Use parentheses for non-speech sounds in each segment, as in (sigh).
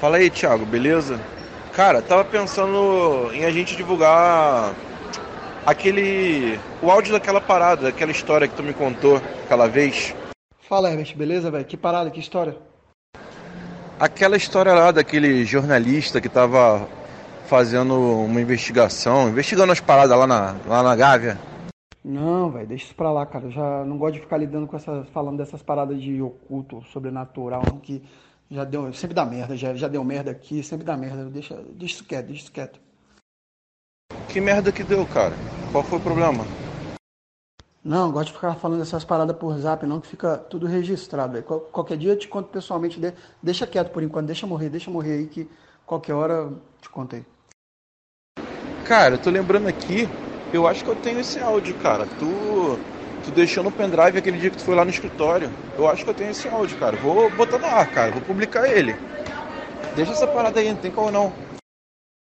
Fala aí, Thiago, beleza? Cara, tava pensando em a gente divulgar aquele. o áudio daquela parada, daquela história que tu me contou aquela vez. Fala, Herbert, beleza, velho? Que parada, que história? Aquela história lá daquele jornalista que tava fazendo uma investigação, investigando as paradas lá na, lá na Gávea. Não, velho, deixa isso pra lá, cara. Eu já não gosto de ficar lidando com essa. falando dessas paradas de oculto, sobrenatural, que já deu. Sempre dá merda, já, já deu merda aqui, sempre dá merda. Deixa, deixa isso quieto, deixa isso quieto. Que merda que deu, cara? Qual foi o problema? Não, gosto de ficar falando essas paradas por zap, não, que fica tudo registrado. Véio. Qualquer dia eu te conto pessoalmente. Deixa quieto por enquanto, deixa morrer, deixa morrer aí, que qualquer hora eu te contei. Cara, eu tô lembrando aqui, eu acho que eu tenho esse áudio, cara. Tu, tu deixou no pendrive aquele dia que tu foi lá no escritório. Eu acho que eu tenho esse áudio, cara. Vou botar no ar, cara. Vou publicar ele. Deixa essa parada aí, não tem como não.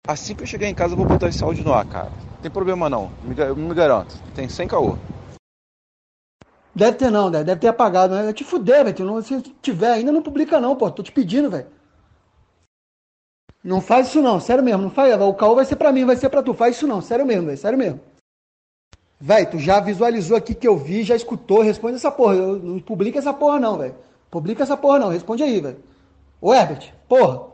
Assim que eu chegar em casa, eu vou botar esse áudio no ar, cara. Não tem problema não. Eu me garanto. Tem 100 caô. Deve ter não, deve ter apagado, né? Te fuder, velho. Se tiver ainda, não publica não, pô. Tô te pedindo, velho. Não faz isso não, sério mesmo, não faz. O caô vai ser pra mim, vai ser pra tu. Faz isso não, sério mesmo, velho, sério mesmo. Véi, tu já visualizou aqui que eu vi, já escutou, responde essa porra. Eu, não publica essa porra não, velho. Publica essa porra não, responde aí, velho. Ô Herbert, porra.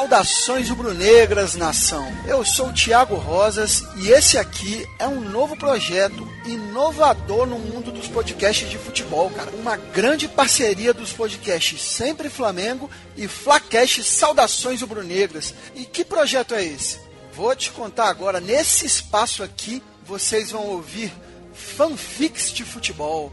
Saudações rubro-negras, nação. Eu sou Thiago Rosas e esse aqui é um novo projeto inovador no mundo dos podcasts de futebol, cara. Uma grande parceria dos podcasts Sempre Flamengo e Flacast Saudações rubro-negras. E que projeto é esse? Vou te contar agora. Nesse espaço aqui, vocês vão ouvir fanfics de futebol.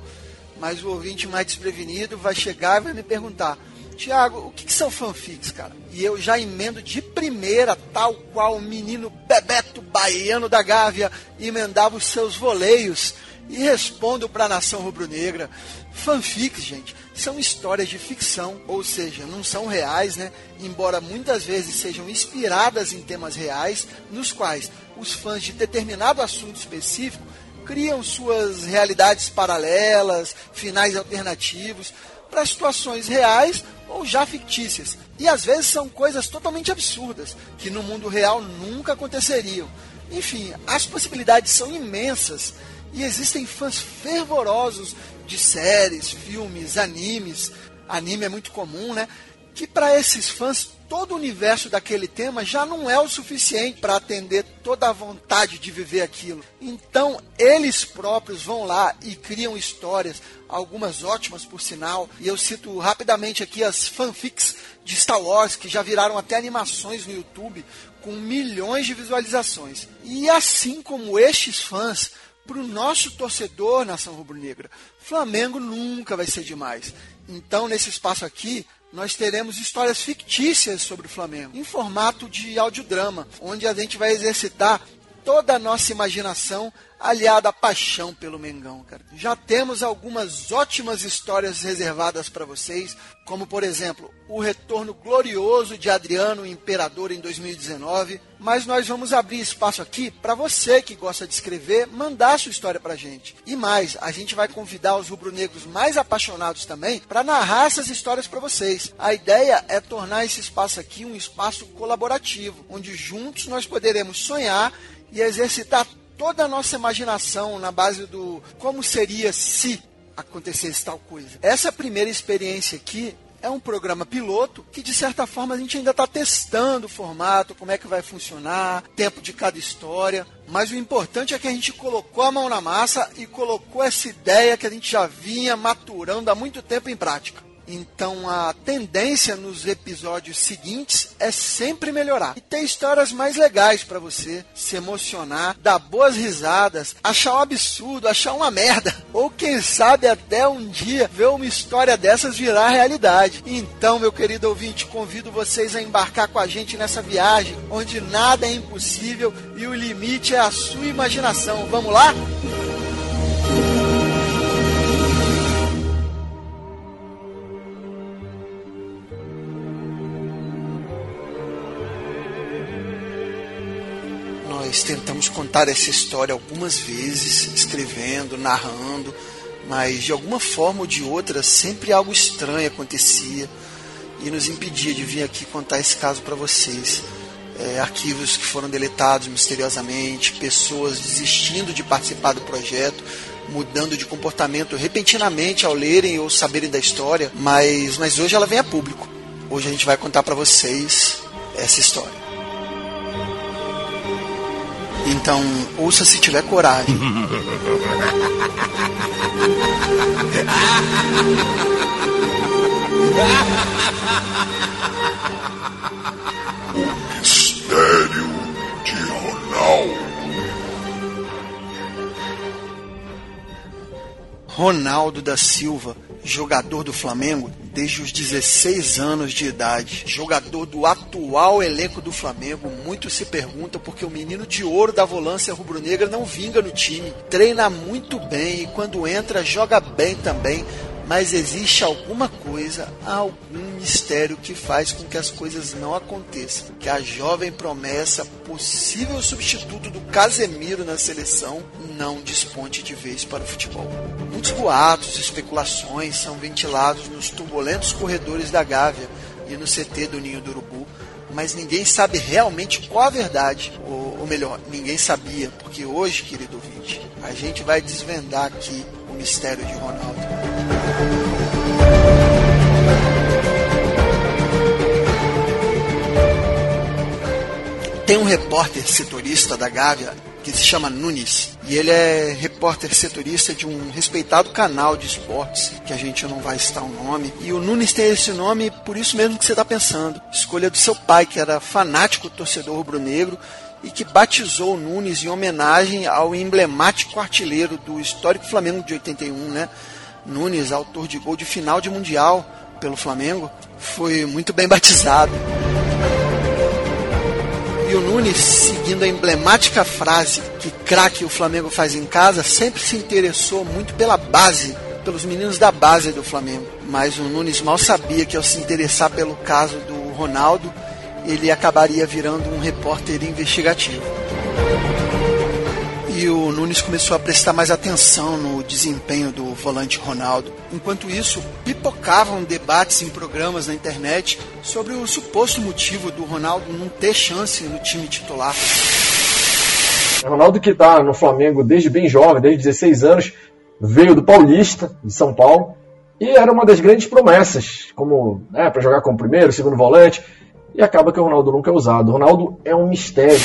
Mas o ouvinte mais desprevenido vai chegar e vai me perguntar: Tiago, o que, que, são fanfics, cara? E eu já emendo de primeira, tal qual o menino Bebeto Baiano da Gávea emendava os seus voleios e respondo para a nação rubro-negra. Fanfics, gente, são histórias de ficção, ou seja, não são reais, né? Embora muitas vezes sejam inspiradas em temas reais, nos quais os fãs de determinado assunto específico criam suas realidades paralelas, finais alternativos para situações reais ou já fictícias. E às vezes são coisas totalmente absurdas, que no mundo real nunca aconteceriam. Enfim, as possibilidades são imensas e existem fãs fervorosos de séries, filmes, animes. Anime é muito comum, né? Que para esses fãs todo o universo daquele tema já não é o suficiente para atender toda a vontade de viver aquilo. Então, eles próprios vão lá e criam histórias, algumas ótimas por sinal, e eu cito rapidamente aqui as fanfics de Star Wars, que já viraram até animações no YouTube, com milhões de visualizações. E assim como estes fãs, para o nosso torcedor nação rubro-negra, Flamengo nunca vai ser demais. Então, nesse espaço aqui, nós teremos histórias fictícias sobre o Flamengo, em formato de audiodrama, onde a gente vai exercitar toda a nossa imaginação aliada à paixão pelo Mengão, cara. Já temos algumas ótimas histórias reservadas para vocês, como por exemplo, o retorno glorioso de Adriano Imperador em 2019, mas nós vamos abrir espaço aqui para você que gosta de escrever, mandar sua história pra gente. E mais, a gente vai convidar os rubro-negros mais apaixonados também para narrar essas histórias para vocês. A ideia é tornar esse espaço aqui um espaço colaborativo, onde juntos nós poderemos sonhar e exercitar toda a nossa imaginação na base do como seria se acontecesse tal coisa. Essa primeira experiência aqui é um programa piloto que, de certa forma, a gente ainda está testando o formato, como é que vai funcionar, tempo de cada história. Mas o importante é que a gente colocou a mão na massa e colocou essa ideia que a gente já vinha maturando há muito tempo em prática. Então a tendência nos episódios seguintes é sempre melhorar e ter histórias mais legais para você se emocionar, dar boas risadas, achar um absurdo, achar uma merda, (laughs) ou quem sabe até um dia ver uma história dessas virar realidade. Então, meu querido ouvinte, convido vocês a embarcar com a gente nessa viagem onde nada é impossível e o limite é a sua imaginação. Vamos lá? Nós tentamos contar essa história algumas vezes, escrevendo, narrando, mas de alguma forma ou de outra sempre algo estranho acontecia e nos impedia de vir aqui contar esse caso para vocês. É, arquivos que foram deletados misteriosamente, pessoas desistindo de participar do projeto, mudando de comportamento repentinamente ao lerem ou saberem da história, mas, mas hoje ela vem a público. Hoje a gente vai contar para vocês essa história. Então, ouça se tiver coragem. o (laughs) mistério Ronaldo da Silva, jogador do Flamengo desde os 16 anos de idade, jogador do atual elenco do Flamengo. Muitos se perguntam porque o menino de ouro da volância rubro-negra não vinga no time, treina muito bem e quando entra joga bem também mas existe alguma coisa, algum mistério que faz com que as coisas não aconteçam. Que a jovem promessa, possível substituto do Casemiro na seleção, não desponte de vez para o futebol. Muitos boatos especulações são ventilados nos turbulentos corredores da Gávea e no CT do Ninho do Urubu, mas ninguém sabe realmente qual a verdade, ou, ou melhor, ninguém sabia, porque hoje, querido ouvinte, a gente vai desvendar aqui o mistério de Ronaldo. Tem um repórter setorista da Gávea que se chama Nunes. E ele é repórter setorista de um respeitado canal de esportes, que a gente não vai citar o nome. E o Nunes tem esse nome por isso mesmo que você está pensando. Escolha do seu pai, que era fanático torcedor rubro-negro e que batizou o Nunes em homenagem ao emblemático artilheiro do histórico Flamengo de 81, né? Nunes, autor de gol de final de Mundial pelo Flamengo, foi muito bem batizado. E o Nunes, seguindo a emblemática frase que craque o Flamengo faz em casa, sempre se interessou muito pela base, pelos meninos da base do Flamengo. Mas o Nunes mal sabia que ao se interessar pelo caso do Ronaldo, ele acabaria virando um repórter investigativo e o Nunes começou a prestar mais atenção no desempenho do volante Ronaldo. Enquanto isso, pipocavam debates em programas na internet sobre o suposto motivo do Ronaldo não ter chance no time titular. Ronaldo que está no Flamengo desde bem jovem, desde 16 anos, veio do Paulista, de São Paulo, e era uma das grandes promessas, como né, para jogar como primeiro, segundo volante, e acaba que o Ronaldo nunca é usado. O Ronaldo é um mistério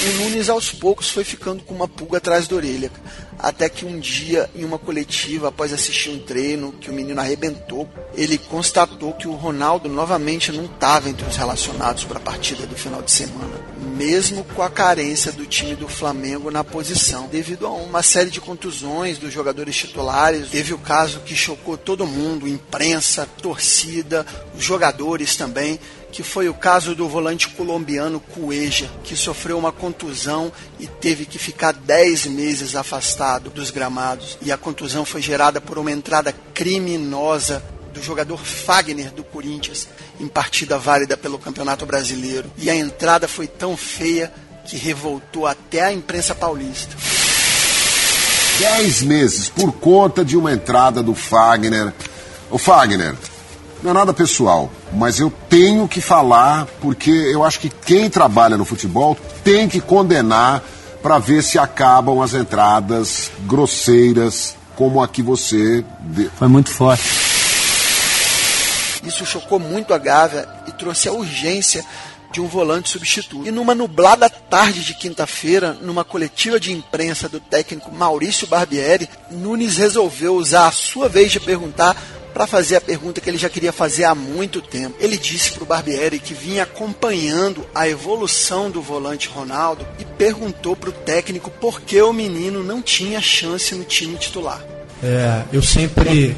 o Nunes aos poucos foi ficando com uma pulga atrás da orelha. Até que um dia, em uma coletiva, após assistir um treino que o menino arrebentou, ele constatou que o Ronaldo novamente não estava entre os relacionados para a partida do final de semana, mesmo com a carência do time do Flamengo na posição, devido a uma série de contusões dos jogadores titulares. Teve o caso que chocou todo mundo, imprensa, torcida, os jogadores também que foi o caso do volante colombiano Cueja, que sofreu uma contusão e teve que ficar 10 meses afastado dos gramados. E a contusão foi gerada por uma entrada criminosa do jogador Fagner do Corinthians em partida válida pelo Campeonato Brasileiro. E a entrada foi tão feia que revoltou até a imprensa paulista. Dez meses por conta de uma entrada do Fagner. O Fagner, não é nada pessoal, mas eu tenho que falar porque eu acho que quem trabalha no futebol tem que condenar para ver se acabam as entradas grosseiras como a que você. Foi muito forte. Isso chocou muito a Gávea e trouxe a urgência de um volante substituto. E numa nublada tarde de quinta-feira, numa coletiva de imprensa do técnico Maurício Barbieri, Nunes resolveu usar a sua vez de perguntar para fazer a pergunta que ele já queria fazer há muito tempo. Ele disse para o Barbieri que vinha acompanhando a evolução do volante Ronaldo e perguntou para o técnico por que o menino não tinha chance no time titular. É, eu sempre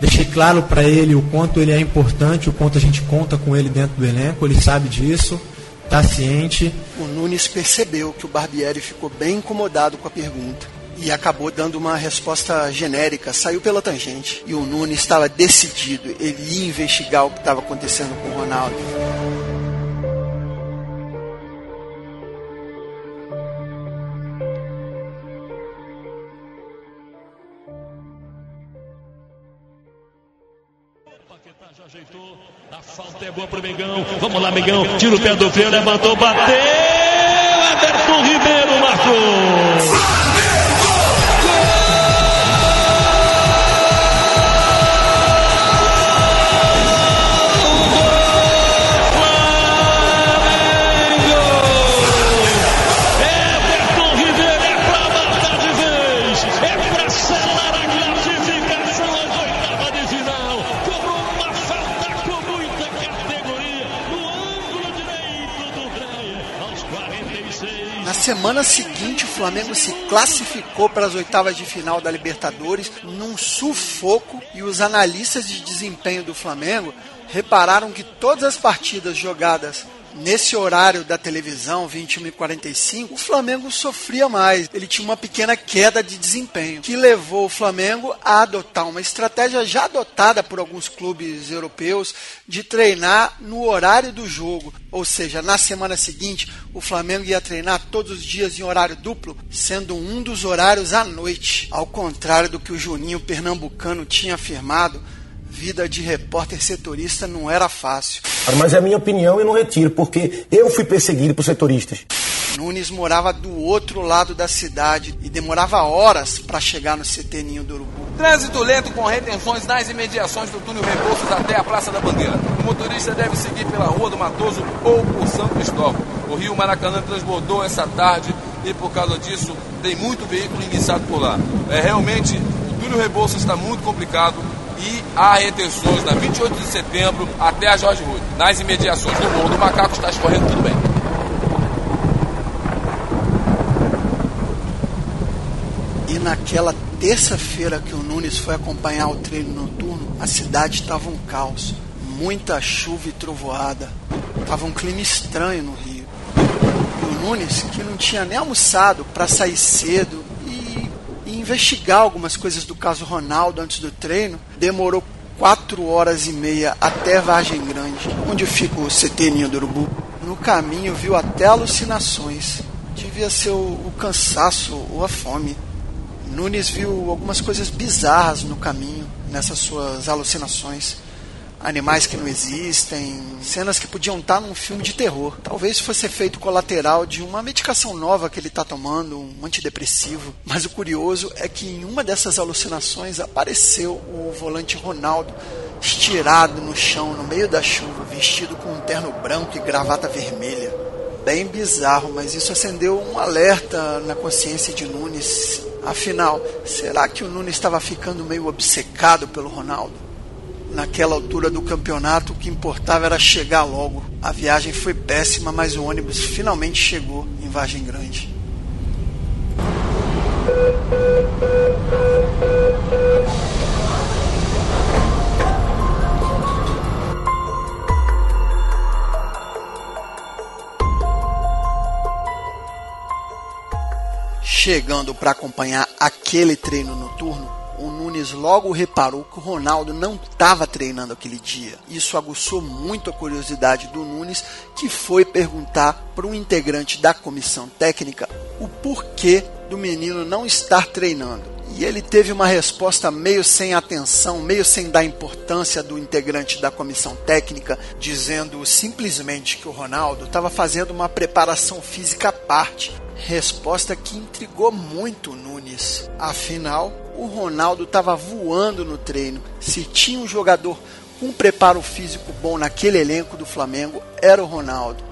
deixei claro para ele o quanto ele é importante, o quanto a gente conta com ele dentro do elenco, ele sabe disso, está ciente. O Nunes percebeu que o Barbieri ficou bem incomodado com a pergunta e acabou dando uma resposta genérica, saiu pela tangente. E o Nunes estava decidido, ele ia investigar o que estava acontecendo com o Ronaldo. Ajeitou, a falta é boa pro Mengão. Vamos lá, Mengão. Tira o pé do freio, levantou, bateu. Semana seguinte, o Flamengo se classificou para as oitavas de final da Libertadores num sufoco e os analistas de desempenho do Flamengo repararam que todas as partidas jogadas nesse horário da televisão, 21 e 45, o Flamengo sofria mais. Ele tinha uma pequena queda de desempenho, que levou o Flamengo a adotar uma estratégia já adotada por alguns clubes europeus de treinar no horário do jogo. Ou seja, na semana seguinte, o Flamengo ia treinar todos os dias em horário duplo, sendo um dos horários à noite. Ao contrário do que o Juninho Pernambucano tinha afirmado, vida de repórter setorista não era fácil. Mas é a minha opinião e não retiro, porque eu fui perseguido por setoristas. Nunes morava do outro lado da cidade e demorava horas para chegar no CT Ninho do Urubu. Trânsito lento com retenções nas imediações do túnel Rebouças até a Praça da Bandeira. O motorista deve seguir pela Rua do Matoso ou por São Cristóvão. O Rio Maracanã transbordou essa tarde e por causa disso tem muito veículo iniciado por lá. É realmente o túnel Rebouças está muito complicado e há retenções na 28 de setembro até a Jorge Rude. Nas imediações do Morro do Macaco está escorrendo tudo bem. E naquela terça-feira que o Nunes foi acompanhar o treino noturno, a cidade estava um caos. Muita chuva e trovoada. Tava um clima estranho no Rio. E o Nunes, que não tinha nem almoçado para sair cedo investigar algumas coisas do caso Ronaldo antes do treino. Demorou quatro horas e meia até Vargem Grande, onde fica o CT Ninho do Urubu. No caminho viu até alucinações. Devia ser o, o cansaço ou a fome. Nunes viu algumas coisas bizarras no caminho, nessas suas alucinações animais que não existem, cenas que podiam estar num filme de terror. Talvez fosse efeito colateral de uma medicação nova que ele está tomando, um antidepressivo. Mas o curioso é que em uma dessas alucinações apareceu o volante Ronaldo estirado no chão no meio da chuva, vestido com um terno branco e gravata vermelha. Bem bizarro, mas isso acendeu um alerta na consciência de Nunes. Afinal, será que o Nunes estava ficando meio obcecado pelo Ronaldo? Naquela altura do campeonato, o que importava era chegar logo. A viagem foi péssima, mas o ônibus finalmente chegou em Vargem Grande. Chegando para acompanhar aquele treino noturno, o Nunes logo reparou que o Ronaldo não estava treinando aquele dia. Isso aguçou muito a curiosidade do Nunes, que foi perguntar para um integrante da comissão técnica o porquê do menino não estar treinando. E ele teve uma resposta meio sem atenção, meio sem dar importância do integrante da comissão técnica, dizendo simplesmente que o Ronaldo estava fazendo uma preparação física à parte. Resposta que intrigou muito o Nunes. Afinal, o Ronaldo estava voando no treino. Se tinha um jogador com preparo físico bom naquele elenco do Flamengo, era o Ronaldo.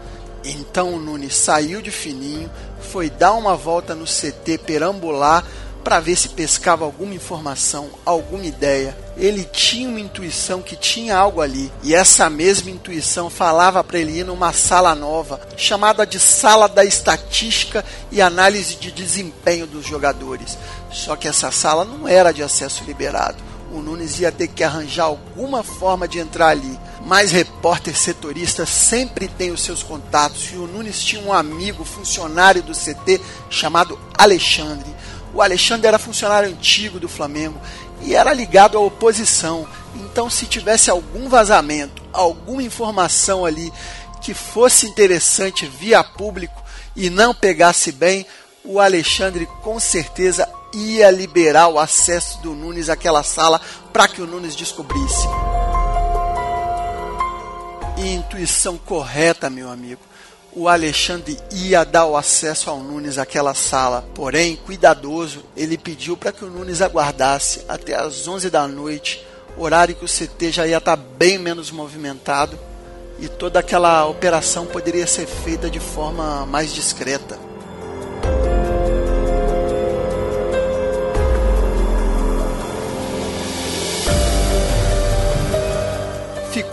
Então o Nunes saiu de fininho, foi dar uma volta no CT perambular para ver se pescava alguma informação, alguma ideia. Ele tinha uma intuição que tinha algo ali, e essa mesma intuição falava para ele ir numa sala nova, chamada de Sala da Estatística e Análise de Desempenho dos Jogadores. Só que essa sala não era de acesso liberado. O Nunes ia ter que arranjar alguma forma de entrar ali. Mas repórter setorista sempre tem os seus contatos e o Nunes tinha um amigo funcionário do CT chamado Alexandre. O Alexandre era funcionário antigo do Flamengo e era ligado à oposição. Então, se tivesse algum vazamento, alguma informação ali que fosse interessante via público e não pegasse bem, o Alexandre com certeza ia liberar o acesso do Nunes àquela sala para que o Nunes descobrisse. intuição correta, meu amigo. O Alexandre ia dar o acesso ao Nunes àquela sala, porém, cuidadoso, ele pediu para que o Nunes aguardasse até as 11 da noite, horário que o CT já ia estar tá bem menos movimentado e toda aquela operação poderia ser feita de forma mais discreta.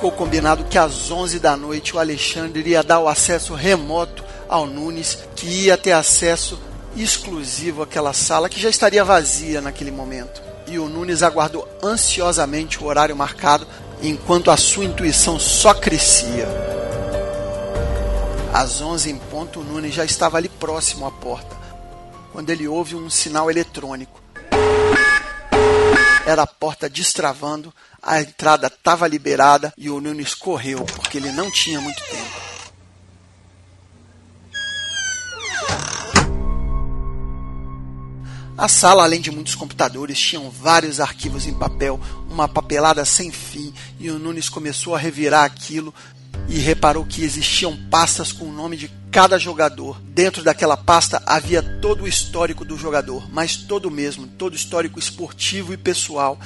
Ficou combinado que às 11 da noite o Alexandre iria dar o acesso remoto ao Nunes, que ia ter acesso exclusivo àquela sala que já estaria vazia naquele momento. E o Nunes aguardou ansiosamente o horário marcado, enquanto a sua intuição só crescia. Às 11 em ponto, o Nunes já estava ali próximo à porta, quando ele ouve um sinal eletrônico. Era a porta destravando a entrada estava liberada e o Nunes correu, porque ele não tinha muito tempo. A sala, além de muitos computadores, tinham vários arquivos em papel, uma papelada sem fim, e o Nunes começou a revirar aquilo e reparou que existiam pastas com o nome de cada jogador. Dentro daquela pasta havia todo o histórico do jogador, mas todo mesmo, todo histórico esportivo e pessoal,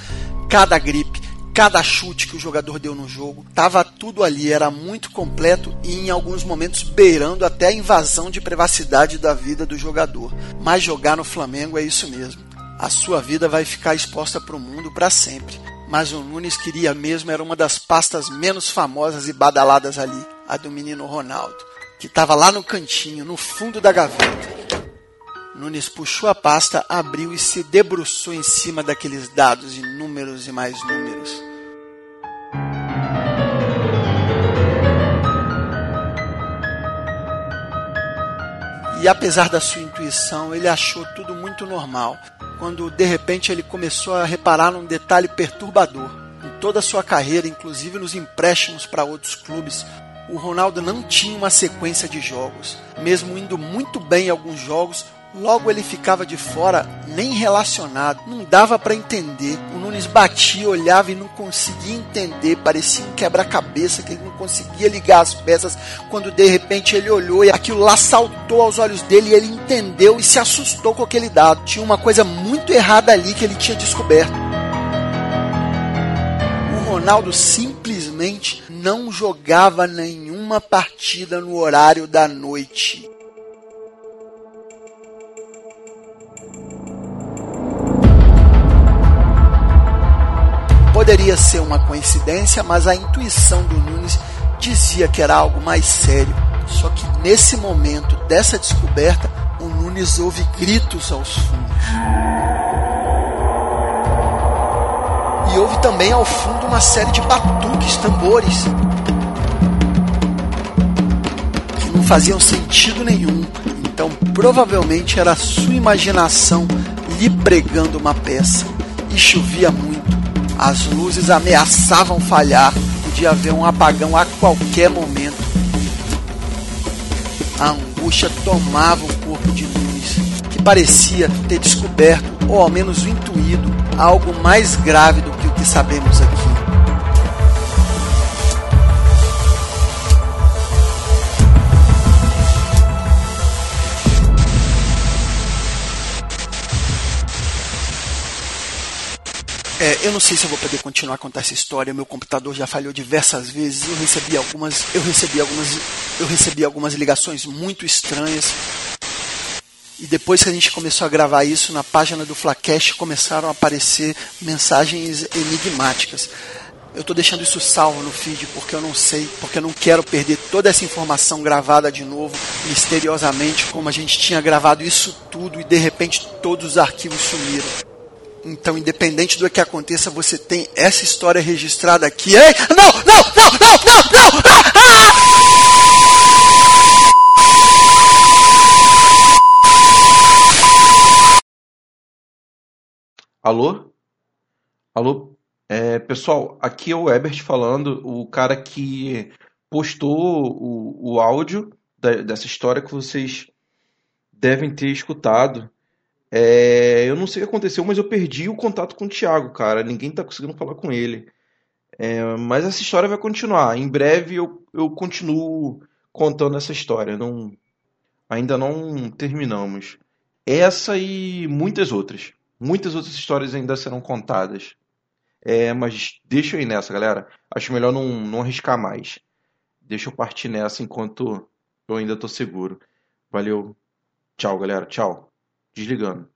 cada gripe, cada chute que o jogador deu no jogo, tava tudo ali, era muito completo e em alguns momentos beirando até a invasão de privacidade da vida do jogador. Mas jogar no Flamengo é isso mesmo. A sua vida vai ficar exposta para o mundo para sempre. Mas o Nunes queria mesmo era uma das pastas menos famosas e badaladas ali, a do menino Ronaldo, que estava lá no cantinho, no fundo da gaveta. Nunes puxou a pasta, abriu e se debruçou em cima daqueles dados e números e mais números. E apesar da sua intuição, ele achou tudo muito normal, quando de repente ele começou a reparar num detalhe perturbador. Em toda a sua carreira, inclusive nos empréstimos para outros clubes, o Ronaldo não tinha uma sequência de jogos. Mesmo indo muito bem em alguns jogos, Logo ele ficava de fora, nem relacionado, não dava para entender. O Nunes batia, olhava e não conseguia entender, parecia um quebra-cabeça que ele não conseguia ligar as peças. Quando de repente ele olhou e aquilo lá saltou aos olhos dele e ele entendeu e se assustou com aquele dado. Tinha uma coisa muito errada ali que ele tinha descoberto. O Ronaldo simplesmente não jogava nenhuma partida no horário da noite. Poderia ser uma coincidência, mas a intuição do Nunes dizia que era algo mais sério. Só que nesse momento dessa descoberta, o Nunes ouve gritos aos fundos. E ouve também ao fundo uma série de batuques, tambores, que não faziam sentido nenhum. Então, provavelmente era a sua imaginação lhe pregando uma peça. E chovia muito. As luzes ameaçavam falhar, podia haver um apagão a qualquer momento. A angústia tomava o corpo de Nunes, que parecia ter descoberto, ou ao menos intuído, algo mais grave do que o que sabemos aqui. É, eu não sei se eu vou poder continuar a contar essa história. Meu computador já falhou diversas vezes. Eu recebi algumas, eu recebi algumas, eu recebi algumas ligações muito estranhas. E depois que a gente começou a gravar isso na página do Flacast, começaram a aparecer mensagens enigmáticas. Eu estou deixando isso salvo no feed porque eu não sei, porque eu não quero perder toda essa informação gravada de novo, misteriosamente, como a gente tinha gravado isso tudo e de repente todos os arquivos sumiram. Então, independente do que aconteça, você tem essa história registrada aqui. Ei! Não, não, não, não, não, não! Ah! Alô? Alô? É, pessoal, aqui é o Ebert falando, o cara que postou o, o áudio da, dessa história que vocês devem ter escutado. É, eu não sei o que aconteceu, mas eu perdi o contato com o Thiago, cara. Ninguém tá conseguindo falar com ele. É, mas essa história vai continuar. Em breve eu, eu continuo contando essa história. Não, ainda não terminamos. Essa e muitas outras. Muitas outras histórias ainda serão contadas. É, mas deixa eu ir nessa, galera. Acho melhor não, não arriscar mais. Deixa eu partir nessa enquanto eu ainda tô seguro. Valeu. Tchau, galera. Tchau. Desligando.